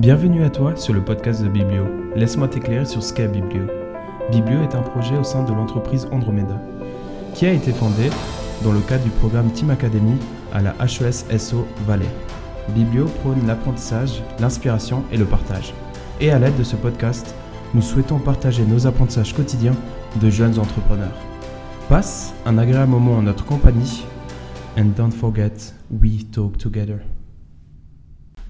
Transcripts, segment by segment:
Bienvenue à toi sur le podcast de Biblio. Laisse-moi t'éclairer sur ce qu'est Biblio. Biblio est un projet au sein de l'entreprise Andromeda, qui a été fondé dans le cadre du programme Team Academy à la HES SO Valais. Biblio prône l'apprentissage, l'inspiration et le partage. Et à l'aide de ce podcast, nous souhaitons partager nos apprentissages quotidiens de jeunes entrepreneurs. Passe un agréable moment en notre compagnie and don't forget, we talk together.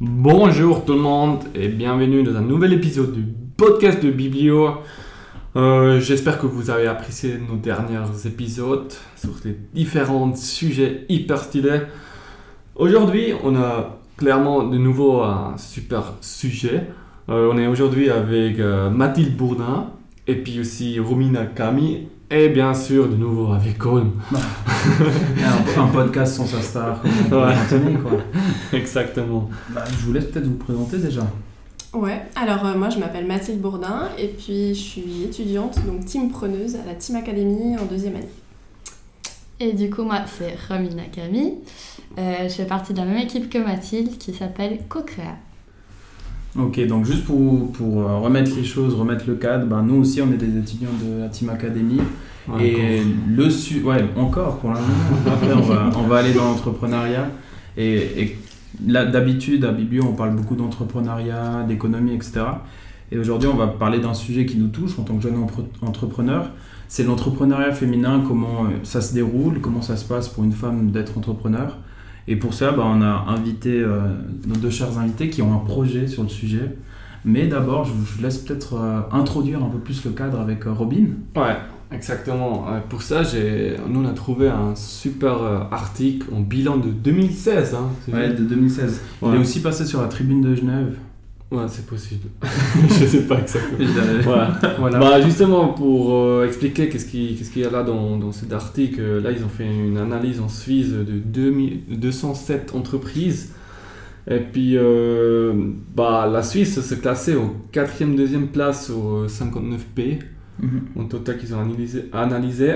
Bonjour tout le monde et bienvenue dans un nouvel épisode du podcast de Biblio. Euh, J'espère que vous avez apprécié nos derniers épisodes sur les différents sujets hyper stylés. Aujourd'hui, on a clairement de nouveau un super sujet. Euh, on est aujourd'hui avec euh, Mathilde Bourdin et puis aussi Romina Kami et bien sûr de nouveau avec Colm. un, un podcast sans sa star, comme Ouais. quoi. Exactement. Bah, je vous laisse peut-être vous présenter déjà. Ouais, alors euh, moi je m'appelle Mathilde Bourdin et puis je suis étudiante, donc team preneuse à la Team Academy en deuxième année. Et du coup, moi, c'est Romina Camille. Euh, je fais partie de la même équipe que Mathilde qui s'appelle CoCrea. Ok, donc juste pour, pour euh, remettre les choses, remettre le cadre, ben, nous aussi on est des étudiants de la Team Academy. Ouais, et le su ouais, encore pour l'instant. Après, on va, on va aller dans l'entrepreneuriat. Et, et d'habitude, à Biblio, on parle beaucoup d'entrepreneuriat, d'économie, etc. Et aujourd'hui, on va parler d'un sujet qui nous touche en tant que jeune entrepreneur. C'est l'entrepreneuriat féminin, comment euh, ça se déroule, comment ça se passe pour une femme d'être entrepreneur. Et pour ça, bah, on a invité euh, nos deux chers invités qui ont un projet sur le sujet. Mais d'abord, je vous laisse peut-être euh, introduire un peu plus le cadre avec euh, Robin. Ouais, exactement. Pour ça, nous on a trouvé un super article en bilan de 2016. Hein, Ouais, de 2016. Il Ouais. est aussi passé sur la tribune de Genève. Ouais, c'est possible. je sais pas exactement. Voilà. voilà. Bah, justement, pour euh, expliquer qu'est-ce qui- qu'est-ce qu'il y a là dans, dans cet article, euh, là ils ont fait une analyse en Suisse de 2000 207 entreprises. Et puis, euh, bah, la Suisse se classait au 4e, 2e place au 59 pays. Mhm. en total qu'ils ont analysé, analysé.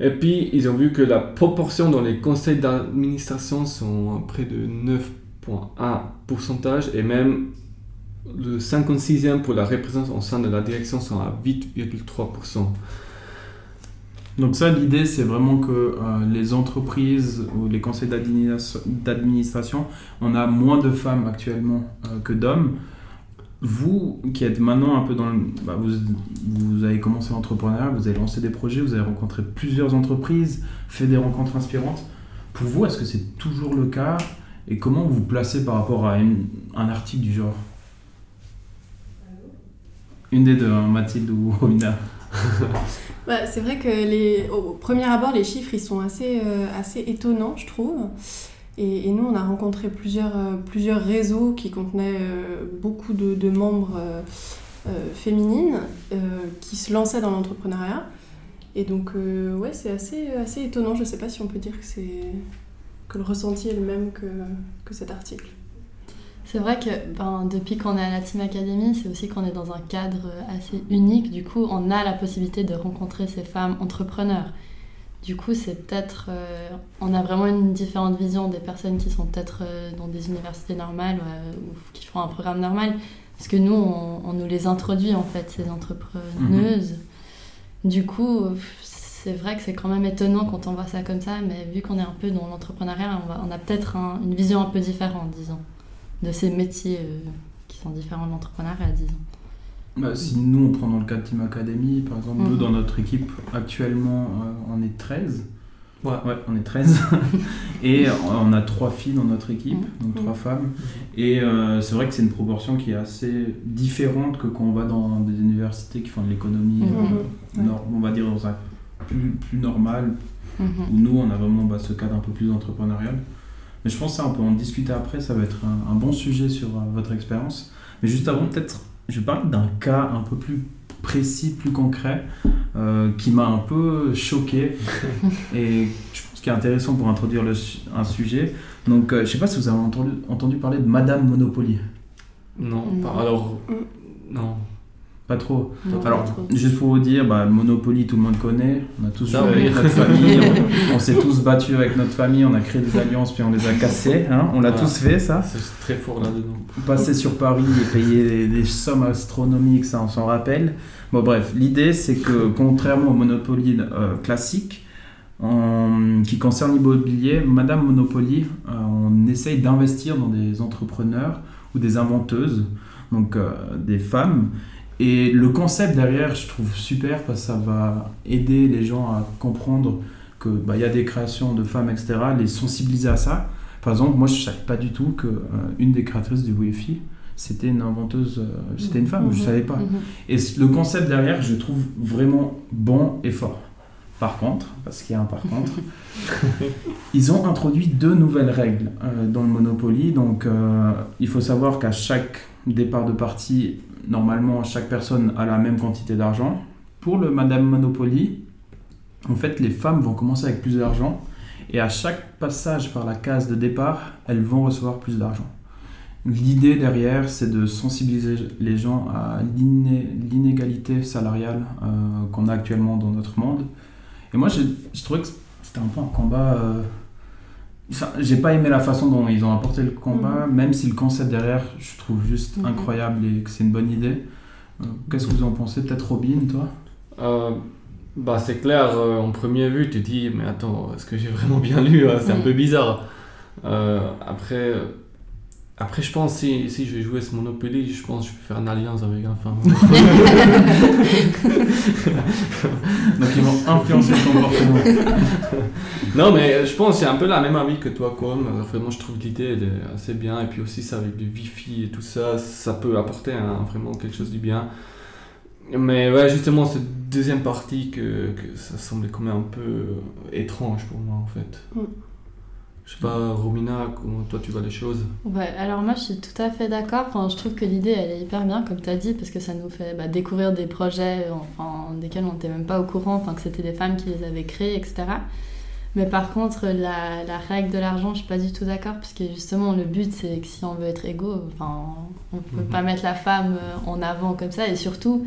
Et puis, ils ont vu que la proportion dans les conseils d'administration sont près de 9,1 pourcentage et même le 56e pour la représentation au sein de la direction sont à 8,3%. Donc ça, l'idée, c'est vraiment que euh, les entreprises ou les conseils d'administration- on a moins de femmes actuellement euh, que d'hommes. Vous, qui êtes maintenant un peu dans le... bah, vous, vous avez commencé entrepreneur, vous avez lancé des projets, vous avez rencontré plusieurs entreprises, fait des rencontres inspirantes. Pour vous, est-ce que c'est toujours le cas? Et comment vous vous placez par rapport à un article du genre? Une des deux, hein, Mathilde ou Romina. Bah, c'est vrai que les, au premier abord, les chiffres ils sont assez, euh, assez étonnants, je trouve. Et, nous, on a rencontré plusieurs, euh, plusieurs réseaux qui contenaient euh, beaucoup de, membres féminines qui se lançaient dans l'entrepreneuriat. Et donc, ouais, c'est assez, assez étonnant. Je ne sais pas si on peut dire que, c'est, que le ressenti est le même que, que cet article. C'est vrai que ben, depuis qu'on est à la Team Academy, c'est aussi qu'on est dans un cadre assez unique. Du coup, on a la possibilité de rencontrer ces femmes entrepreneurs. Du coup, c'est peut-être. euh, on a vraiment une différente vision des personnes qui sont peut-être euh, dans des universités normales euh, ou qui font un programme normal. Parce que nous, on, on nous les introduit en fait, ces entrepreneuses. Du coup, c'est vrai que c'est quand même étonnant quand on voit ça comme ça, mais vu qu'on est un peu dans l'entrepreneuriat, on, a peut-être un- une vision un peu différente, disons, de ces métiers euh, qui sont différents de l'entrepreneuriat, disons. Bah, si nous, on prend dans le cas de Team Academy, par exemple, nous, Mhm. dans notre équipe, actuellement, euh, on est 13. Ouais. Ouais, on est 13. et on a trois filles dans notre équipe, Mhm. donc Mhm. trois femmes. Et euh, c'est vrai que c'est une proportion qui est assez différente que quand on va dans des universités qui font de l'économie, Mhm. euh, on va dire dans un plus, plus normal, Mhm. où nous, on a vraiment bah, ce cadre un peu plus entrepreneurial. Mais je pense que ça, on peut en discuter après, ça va être un, un bon sujet sur euh, votre expérience. Mais juste avant, peut-être, je vais parler d'un cas un peu plus précis, plus concret, euh, qui m'a un peu choqué et je pense qu'il est intéressant pour introduire le un sujet. Donc, euh, je sais pas si vous avez entendu, entendu parler de Madame Monopoly. Non, Non. pas- alors. Mm. Non. Pas trop. Non, pas Alors, trop. juste pour vous dire, bah, Monopoly, tout le monde connaît. On a tous Ça, joué avec notre famille. on on s'est tous battus avec notre famille. On a créé des alliances, puis on les a cassées. hein. On l'a tous fait, ça. C'est très fort là-dedans. Passer sur Paris et payer des, des sommes astronomiques, ça, on s'en rappelle. Bon, bref, l'idée, c'est que contrairement au Monopoly euh, classique, en- qui concerne l'immobilier, Madame Monopoly, euh, on essaye d'investir dans des entrepreneurs ou des inventeuses, donc euh, des femmes. Et le concept derrière, je trouve super parce que ça va aider les gens à comprendre que bah, y a des créations de femmes, etc., les sensibiliser à ça. Par exemple, moi, je savais pas du tout que euh, une des créatrices du Wi-Fi, c'était une inventeuse, euh, c'était une femme, je Mhm. savais pas. Mhm. Et le concept derrière, je trouve vraiment bon et fort. Par contre, parce qu'il y a un par contre, ils ont introduit deux nouvelles règles euh, dans le Monopoly. Donc, euh, il faut savoir qu'à chaque départ de partie, normalement, chaque personne a la même quantité d'argent. Pour le Madame Monopoly, en fait, les femmes vont commencer avec plus d'argent. Et à chaque passage par la case de départ, elles vont recevoir plus d'argent. L'idée derrière, c'est de sensibiliser les gens à l'iné- l'inégalité salariale euh, qu'on a actuellement dans notre monde. Et moi, je trouvais que c'était un peu un combat. euh, Enfin, j'ai pas aimé la façon dont ils ont apporté le combat, même si le concept derrière, je trouve juste Mhm. incroyable et que c'est une bonne idée. Euh, Qu'est-ce que vous en pensez? Peut-être Robin, toi? Euh, bah c'est clair, euh, en premier vue, tu te dis, mais attends, est-ce que j'ai vraiment bien lu? Hein C'est un Mm. peu bizarre. Euh, après, euh, après, je pense, si, si je vais jouer ce Monopoly, je pense que je vais faire une alliance avec un femme. Donc ils vont influencer le comportement. non, mais je pense que c'est un peu la même avis que toi, comme. Vraiment, je trouve l'idée assez bien. Et puis aussi, ça avec le Wi-Fi et tout ça, ça peut apporter un- vraiment quelque chose du bien. Mais ouais, justement, cette deuxième partie, que, que ça semblait quand même un peu euh, étrange pour moi, en fait. Mm. Je sais pas, Romina, comment toi tu vois les choses Ouais, alors moi je suis tout à fait d'accord. Enfin, je trouve que l'idée elle est hyper bien, comme tu as dit, parce que ça nous fait bah, découvrir des projets enfin, desquels on n'était même pas au courant, enfin, que c'était des femmes qui les avaient créés, etc. Mais par contre, la, la règle de l'argent, je suis pas du tout d'accord, parce que justement, le but c'est que si on veut être égaux, enfin, on peut Mhm. pas mettre la femme euh, en avant comme ça, et surtout,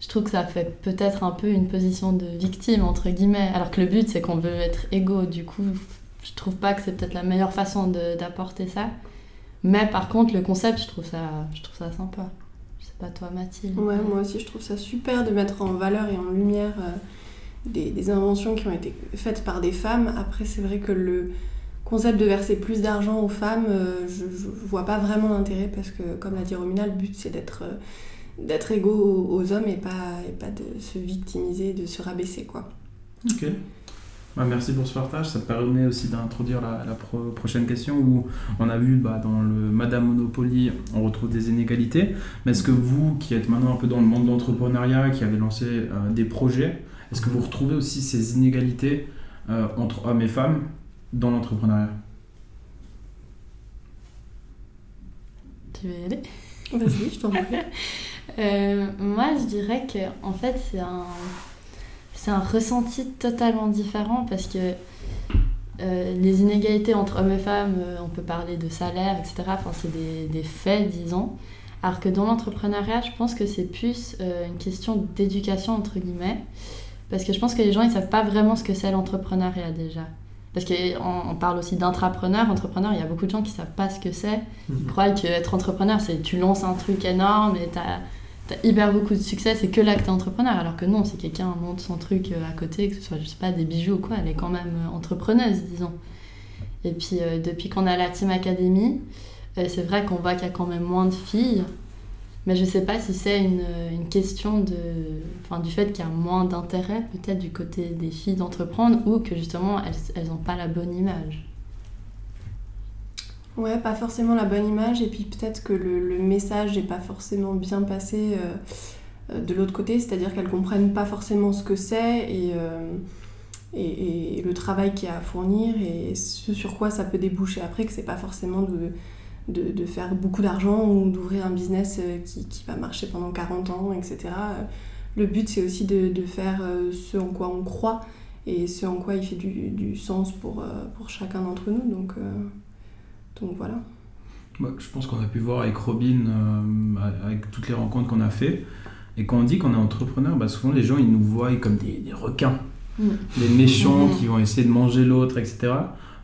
je trouve que ça fait peut-être un peu une position de victime, entre guillemets, alors que le but c'est qu'on veut être égaux, du coup, je trouve pas que c'est peut-être la meilleure façon de- d'apporter ça. Mais par contre, le concept, je trouve ça, je trouve ça sympa. Je sais pas toi, Mathilde. Ouais, moi aussi, je trouve ça super de mettre en valeur et en lumière euh, des, des inventions qui ont été faites par des femmes. Après, c'est vrai que le concept de verser plus d'argent aux femmes, euh, je, je vois pas vraiment l'intérêt parce que, comme l'a dit Romina, le but c'est d'être euh, d'être égaux aux, aux hommes et pas, et pas de se victimiser, de se rabaisser, quoi. Ok. Bah, merci pour ce partage. Ça permet aussi d'introduire la, la pro- prochaine question où on a vu bah, dans le Madame Monopoly, on retrouve des inégalités. Mais est-ce que vous, qui êtes maintenant un peu dans le monde de l'entrepreneuriat, qui avez lancé euh, des projets, est-ce que vous retrouvez aussi ces inégalités euh, entre hommes et femmes dans l'entrepreneuriat? Tu veux y aller? Vas-y, je t'en prie. Euh, Moi, je dirais que en fait, c'est un, c'est un ressenti totalement différent parce que euh, les inégalités entre hommes et femmes, euh, on peut parler de salaire, etc. Enfin, c'est des, des faits, disons. Alors que dans l'entrepreneuriat, je pense que c'est plus euh, une question d'éducation, entre guillemets. Parce que je pense que les gens, ils savent pas vraiment ce que c'est l'entrepreneuriat déjà. Parce qu'on on parle aussi d'intrapreneur. Entrepreneur, il y a beaucoup de gens qui savent pas ce que c'est. Ils croient qu'être entrepreneur, c'est tu lances un truc énorme et t'as as hyper beaucoup de succès, c'est que là que t'es entrepreneur. Alors que non, si quelqu'un monte son truc euh, à côté, que ce soit, je sais pas, des bijoux ou quoi, elle est quand même euh, entrepreneuse, disons. Et puis, euh, depuis qu'on a la Team Academy, c'est vrai qu'on voit qu'il y a quand même moins de filles. Mais je sais pas si c'est une, une question de, enfin, du fait qu'il y a moins d'intérêt peut-être du côté des filles d'entreprendre ou que justement elles, elles ont pas la bonne image. Ouais, pas forcément la bonne image, et puis peut-être que le, message n'est pas forcément bien passé euh, euh, de l'autre côté, c'est-à-dire qu'elles comprennent pas forcément ce que c'est et, euh, et, et le travail qu'il y a à fournir et ce sur quoi ça peut déboucher après, que c'est pas forcément de, de, faire beaucoup d'argent ou d'ouvrir un business qui, qui va marcher pendant 40 ans, etc. Le but, c'est aussi de, de faire ce en quoi on croit et ce en quoi il fait du, du sens pour, pour chacun d'entre nous. Donc, donc voilà. Bah, je pense qu'on a pu voir avec Robin, euh, avec toutes les rencontres qu'on a fait. Et quand on dit qu'on est entrepreneur, bah, souvent les gens ils nous voient comme des, des requins, Mm. des méchants Mhm. qui vont essayer de manger l'autre, etc.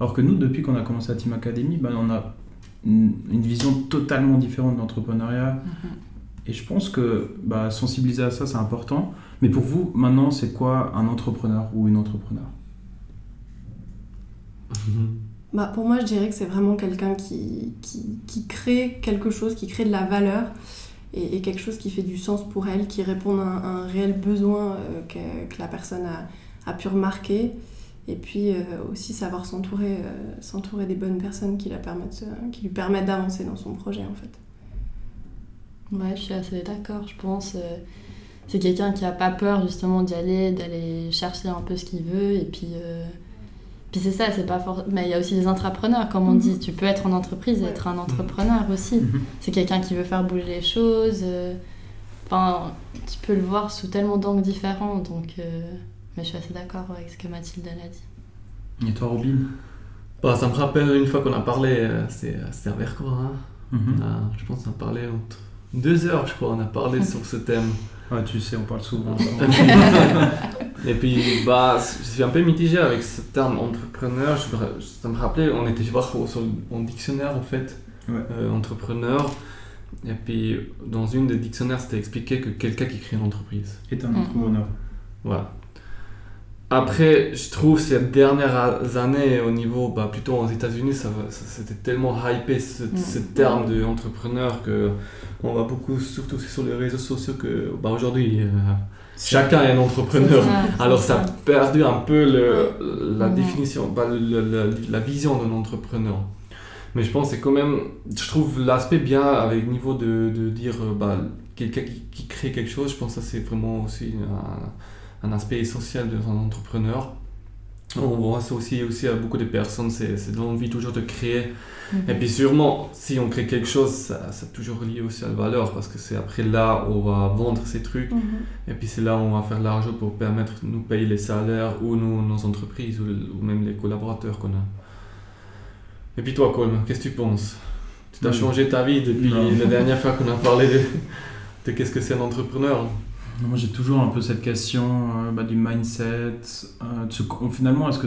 Alors que nous, depuis qu'on a commencé à Team Academy, bah, on a une, une vision totalement différente de l'entrepreneuriat. Mhm. Et je pense que bah, sensibiliser à ça, c'est important. Mais pour vous, maintenant, c'est quoi un entrepreneur ou une entrepreneur? Bah, pour moi, je dirais que c'est vraiment quelqu'un qui, qui, qui crée quelque chose, qui crée de la valeur et, quelque chose qui fait du sens pour elle, qui répond à un, réel besoin euh, que, que la personne a, a pu remarquer. Et puis euh, aussi savoir s'entourer euh, s'entourer des bonnes personnes qui, la permettent, qui lui permettent d'avancer dans son projet en fait. Ouais, je suis assez d'accord. Je pense c'est quelqu'un qui a pas peur justement d'y aller, d'aller chercher un peu ce qu'il veut. Et puis, puis c'est ça, c'est pas fort. Mais il y a aussi des entrepreneurs, comme on Mhm. dit. Tu peux être en entreprise et Ouais. être un entrepreneur aussi. C'est quelqu'un qui veut faire bouger les choses. euh, Enfin, tu peux le voir sous tellement d'angles différents. Donc, euh, mais je suis assez d'accord avec ce que Mathilde a dit. Et toi, Robin? Bah, ça me rappelle une fois qu'on a parlé, c'était vers quoi hein Mhm. On a- Je pense qu'on a parlé entre deux heures, je crois, on a parlé sur ce thème. Ouais, tu sais, on parle souvent. Et puis, bah, je suis un peu mitigé avec ce terme entrepreneur. Je ça me rappelait, on était voir au, en dictionnaire en fait, Ouais. euh, entrepreneur. Et puis, dans une des dictionnaires, c'était expliqué que quelqu'un qui crée une entreprise. Et un entrepreneur. Voilà. Après, je trouve ces dernières années, au niveau, bah, plutôt aux États-Unis, ça, va- ça- c'était tellement hypé ce, Mm. ce terme d'entrepreneur que on voit beaucoup, surtout sur les réseaux sociaux, que bah, aujourd'hui, euh, chacun est un entrepreneur. Ça, Alors ça a perdu un peu le, la définition, bah, le- le- la vision d'un entrepreneur. Mais je pense que c'est quand même, je trouve l'aspect bien avec le niveau de, de dire euh, bah, quelqu'un qui, qui crée quelque chose, je pense que ça c'est vraiment aussi un, un aspect essentiel d'un entrepreneur. On voit ça aussi, aussi à beaucoup de personnes, c'est c'est l'envie toujours de créer. Mhm. Et puis sûrement, si on crée quelque chose, ça, c'est toujours lié aussi à la valeur, parce que c'est après là où on va vendre ces trucs. Et puis c'est là où on va faire de l'argent pour permettre de nous payer les salaires ou nos, nos entreprises ou, ou même les collaborateurs qu'on a. Et puis toi, Colm, qu'est-ce que tu penses? Tu as Hmm. changé ta vie depuis Non. la dernière fois qu'on a parlé de, de qu'est-ce que c'est un entrepreneur? Moi, j'ai toujours un peu cette question euh, bah, du mindset. euh, ce finalement, est-ce que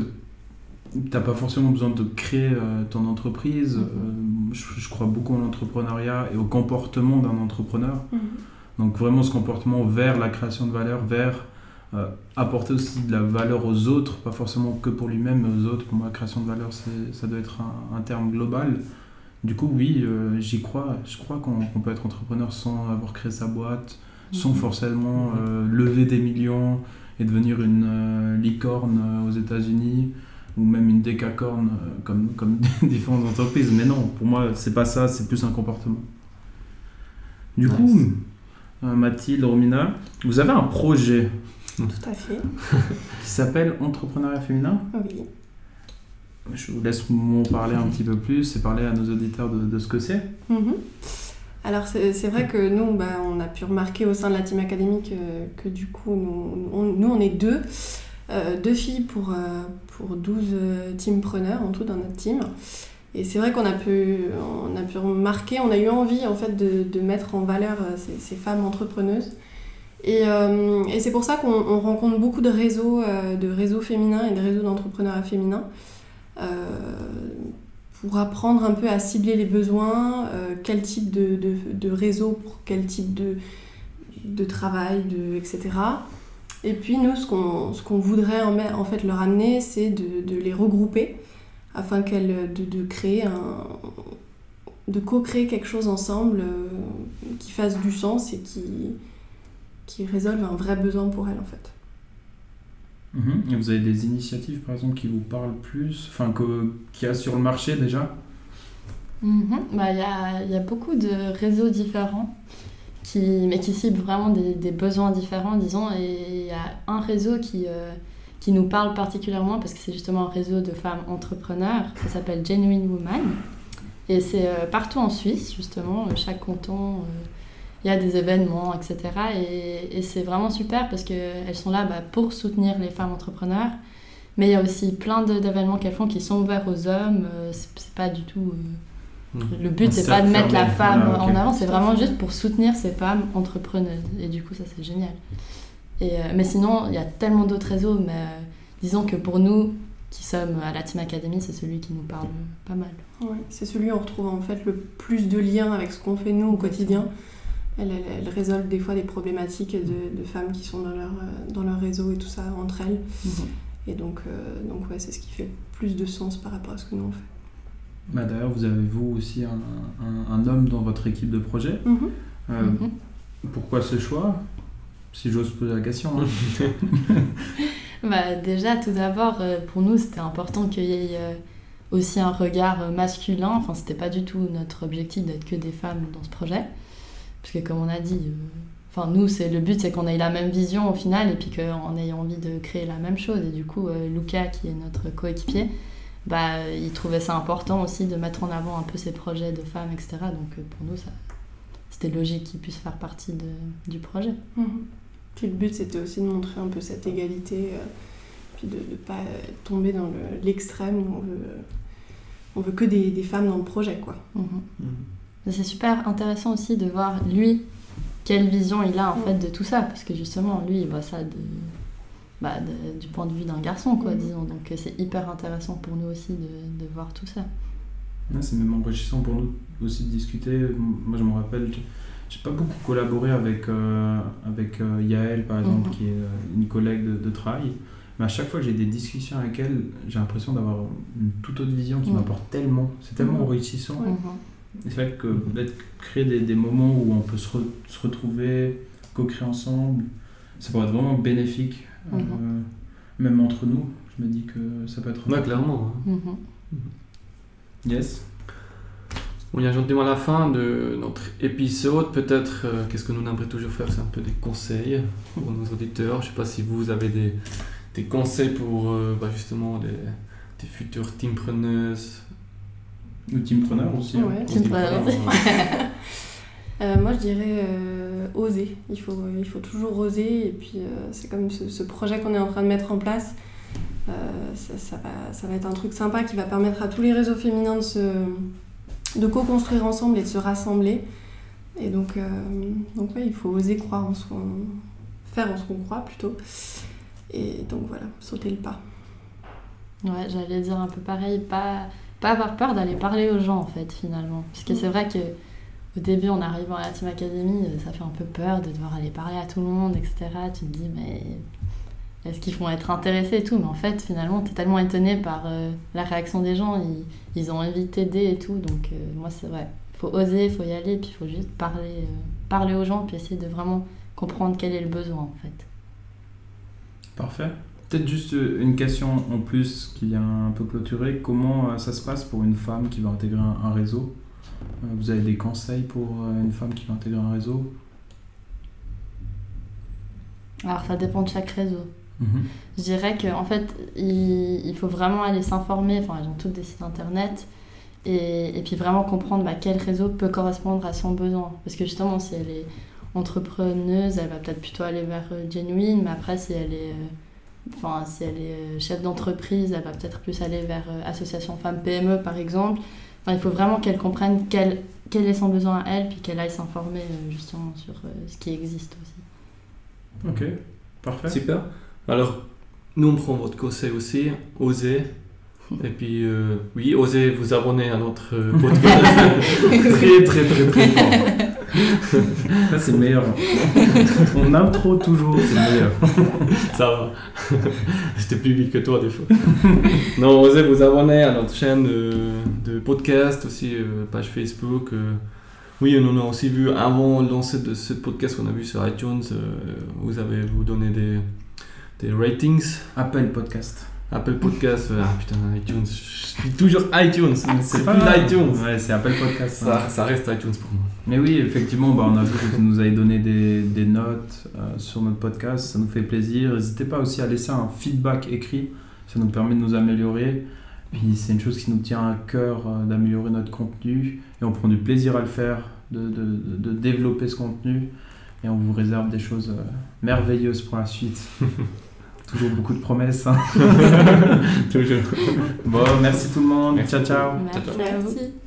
t'as pas forcément besoin de créer euh, ton entreprise? Mhm. Euh, je, je crois beaucoup en l'entrepreneuriat et au comportement d'un entrepreneur. Mhm. Donc vraiment ce comportement vers la création de valeur, vers apporter aussi de la valeur aux autres, pas forcément que pour lui-même, mais aux autres. Pour moi, la création de valeur, c'est- ça doit être un, un terme global. Du coup, oui, j'y crois. Je crois qu'on qu'on peut être entrepreneur sans avoir créé sa boîte, sans forcément euh, lever des millions et devenir une euh, licorne euh, aux États-Unis ou même une décacorne comme, comme différentes entreprises. Mais non, pour moi, c'est pas ça, c'est plus un comportement. Du Nice. coup, Mathilde, Romina, vous avez un projet Tout à fait. qui s'appelle Entrepreneuriat féminin. Oui. Je vous laisse m'en parler un petit peu plus et parler à nos auditeurs de, de ce que c'est. Mhm. Alors c'est vrai que nous, bah, on a pu remarquer au sein de la team académique que, que du coup, nous on, nous, est deux, euh, deux filles pour, euh, pour 12 euh, teampreneurs en tout dans notre team. Et c'est vrai qu'on a pu, a remarquer, on a eu envie en fait de, mettre en valeur euh, ces, femmes entrepreneuses. Et, euh, c'est pour ça qu'on on rencontre beaucoup de réseaux, euh, de réseaux féminins et de réseaux d'entrepreneuriat féminin. Euh, pour apprendre un peu à cibler les besoins, euh, quel type de, de, réseau pour quel type de, de travail, etc. Et puis nous, ce qu'on voudrait en, fait leur amener, c'est de, les regrouper afin qu'elles de, de créer un de co-créer quelque chose ensemble euh, qui fasse du sens et qui, qui résolve un vrai besoin pour elles en fait. Et vous avez des initiatives, par exemple, qui vous parlent plus, enfin, qu'il y a sur le marché déjà? Mhm. Bah, Il y, a, y a beaucoup de réseaux différents, qui, mais qui ciblent vraiment des, des besoins différents, disons. Et il y a un réseau qui, euh, qui nous parle particulièrement parce que c'est justement un réseau de femmes entrepreneurs. Ça s'appelle Genuine Woman. Et c'est euh, partout en Suisse, justement. Chaque canton, euh, il y a des événements, etc. Et, et c'est vraiment super parce qu'elles sont là bah, pour soutenir les femmes entrepreneurs. Mais il y a aussi plein d'événements qu'elles font qui sont ouverts aux hommes. Euh, c'est pas du tout. euh, Le but, c'est pas de mettre la femme ok. en avant, c'est vraiment juste pour soutenir ces femmes entrepreneuses. Et du coup, ça, c'est génial. Et, euh, mais sinon, il y a tellement d'autres réseaux, mais euh, disons que pour nous, qui sommes à la Team Academy, c'est celui qui nous parle pas mal. Ouais, c'est celui où on retrouve en fait le plus de liens avec ce qu'on fait nous au quotidien. Elle, elle, elle résolve des fois des problématiques de, de femmes qui sont dans leur, euh, dans leur réseau et tout ça entre elles. Et donc, euh, donc ouais, c'est ce qui fait plus de sens par rapport à ce que nous on fait. Bah, D'ailleurs, vous avez vous aussi un, un- un homme dans votre équipe de projet. Euh, Mhm. Pourquoi ce choix? Si j'ose poser la question. hein. Bah, déjà, tout d'abord, euh, pour nous, c'était important qu'il y ait aussi un regard masculin. Enfin, c'était pas du tout notre objectif d'être que des femmes dans ce projet. Parce que, comme on a dit, euh, enfin, nous, c'est, le but, c'est qu'on ait la même vision au final et puis qu'on ait envie de créer la même chose. Et du coup, euh, Luca, qui est notre coéquipier, bah, il trouvait ça important aussi de mettre en avant un peu ces projets de femmes, etc. Donc, euh, pour nous, ça, c'était logique qu'il puisse faire partie de- du projet. Puis le but c'était aussi de montrer un peu cette égalité, euh, puis de ne pas tomber dans le- l'extrême où on veut, on veut que des, des femmes dans le projet. quoi. Mhm. Mais C'est super intéressant aussi de voir lui quelle vision il a en Mm. fait de tout ça parce que justement lui il voit ça de, bah, de- du point de vue d'un garçon quoi Mm. disons donc euh, c'est hyper intéressant pour nous aussi de, de voir tout ça. Ouais, c'est même enrichissant pour nous aussi de discuter. Moi, je me rappelle, j'ai- pas beaucoup collaboré avec, euh, avec euh, Yael, par exemple, Mhm. qui est euh, une collègue de, de travail. Mais à chaque fois que j'ai des discussions avec elle, j'ai l'impression d'avoir une toute autre vision qui Mhm. m'apporte tellement. C'est tellement Mhm. enrichissant. Mhm. C'est vrai que d'être créer des, des moments où on peut se, re- se retrouver, co-créer ensemble, ça pourrait être vraiment bénéfique, euh, Mhm. même entre nous. Je me dis que ça peut être. Ouais, clairement. hein. Mhm. Yes. On y a gentiment à la fin de notre épisode. Peut-être, euh, qu'est-ce que nous aimerait toujours faire, c'est un peu des conseils pour nos auditeurs. Je sais pas si vous avez des, des conseils pour euh, bah, justement des, des futures teampreneuses. Ou teampreneur aussi. hein. Ouais. Euh, moi je dirais euh, oser. Il faut, il faut toujours oser et puis euh, c'est comme ce, ce projet qu'on est en train de mettre en place. Euh, ça, ça va, ça va être un truc sympa qui va permettre à tous les réseaux féminins de, se, de co-construire ensemble et de se rassembler. Et donc, euh, donc ouais, il faut oser croire en ce qu'on... faire en ce qu'on croit plutôt. Et donc voilà, sauter le pas. Ouais, j'allais dire un peu pareil, pas, pas avoir peur d'aller parler aux gens en fait finalement. Parce que c'est vrai que au début en arrivant à la Team Academy, euh, ça fait un peu peur de devoir aller parler à tout le monde, etc. Tu te dis mais est-ce qu'ils vont être intéressés et tout? Mais en fait finalement t'es tellement étonné par euh, la réaction des gens, ils, ils ont envie de t'aider et tout. Donc euh, moi c'est vrai, faut oser, faut y aller, puis il faut juste parler, euh, parler aux gens, puis essayer de vraiment comprendre quel est le besoin en fait. Parfait. Peut-être juste euh, une question en plus qui vient un peu clôturer. Comment euh, ça se passe pour une femme qui va intégrer un, réseau? Euh, Vous avez des conseils pour une femme qui va intégrer un réseau? Alors ça dépend de chaque réseau. Mhm. Je dirais qu'en fait, il, faut vraiment aller s'informer. Enfin, ils ont tous des sites internet. Et, et puis vraiment comprendre bah, quel réseau peut correspondre à son besoin. Parce que justement, si elle est entrepreneuse, elle va peut-être plutôt aller vers Genuine. Mais après, si elle est, enfin, si elle est euh, chef d'entreprise, elle va peut-être plus aller vers euh, Association Femmes PME, par exemple. Enfin, il faut vraiment qu'elle comprenne quel, quel est son besoin à elle, puis qu'elle aille s'informer euh, justement sur euh, ce qui existe aussi. Ok, parfait. Super. Alors, nous on prend votre conseil aussi, osez. Et puis, euh, oui, osez vous abonner à notre euh, podcast. très, très, très, très fort. Ça, c'est le meilleur. On intro toujours, c'est le meilleur. Ça va. J'étais plus vite que toi des fois. non, osez vous abonner à notre chaîne euh, de podcast, aussi euh, page Facebook. euh. Oui, on en a aussi vu avant le lancer de ce podcast qu'on a vu sur iTunes. euh, vous avez vous donné des, des ratings. Apple Podcast. Apple Podcast, euh, ah putain, iTunes. Je dis toujours iTunes, mais c'est pas plus grave. l'iTunes. Ouais, c'est Apple Podcast. Ça, ça reste iTunes pour moi. Mais oui, effectivement, bah, on a vu que vous nous avez donné des, des notes euh, sur notre podcast, ça nous fait plaisir. N'hésitez pas aussi à laisser un feedback écrit, ça nous permet de nous améliorer. Puis c'est une chose qui nous tient à cœur euh, d'améliorer notre contenu et on prend du plaisir à le faire, de, de- de- de développer ce contenu et on vous réserve des choses euh, merveilleuses pour la suite. Toujours beaucoup de promesses. hein. Toujours. Bon, merci tout le monde. Merci. Ciao, ciao. Merci ciao. vous. Merci.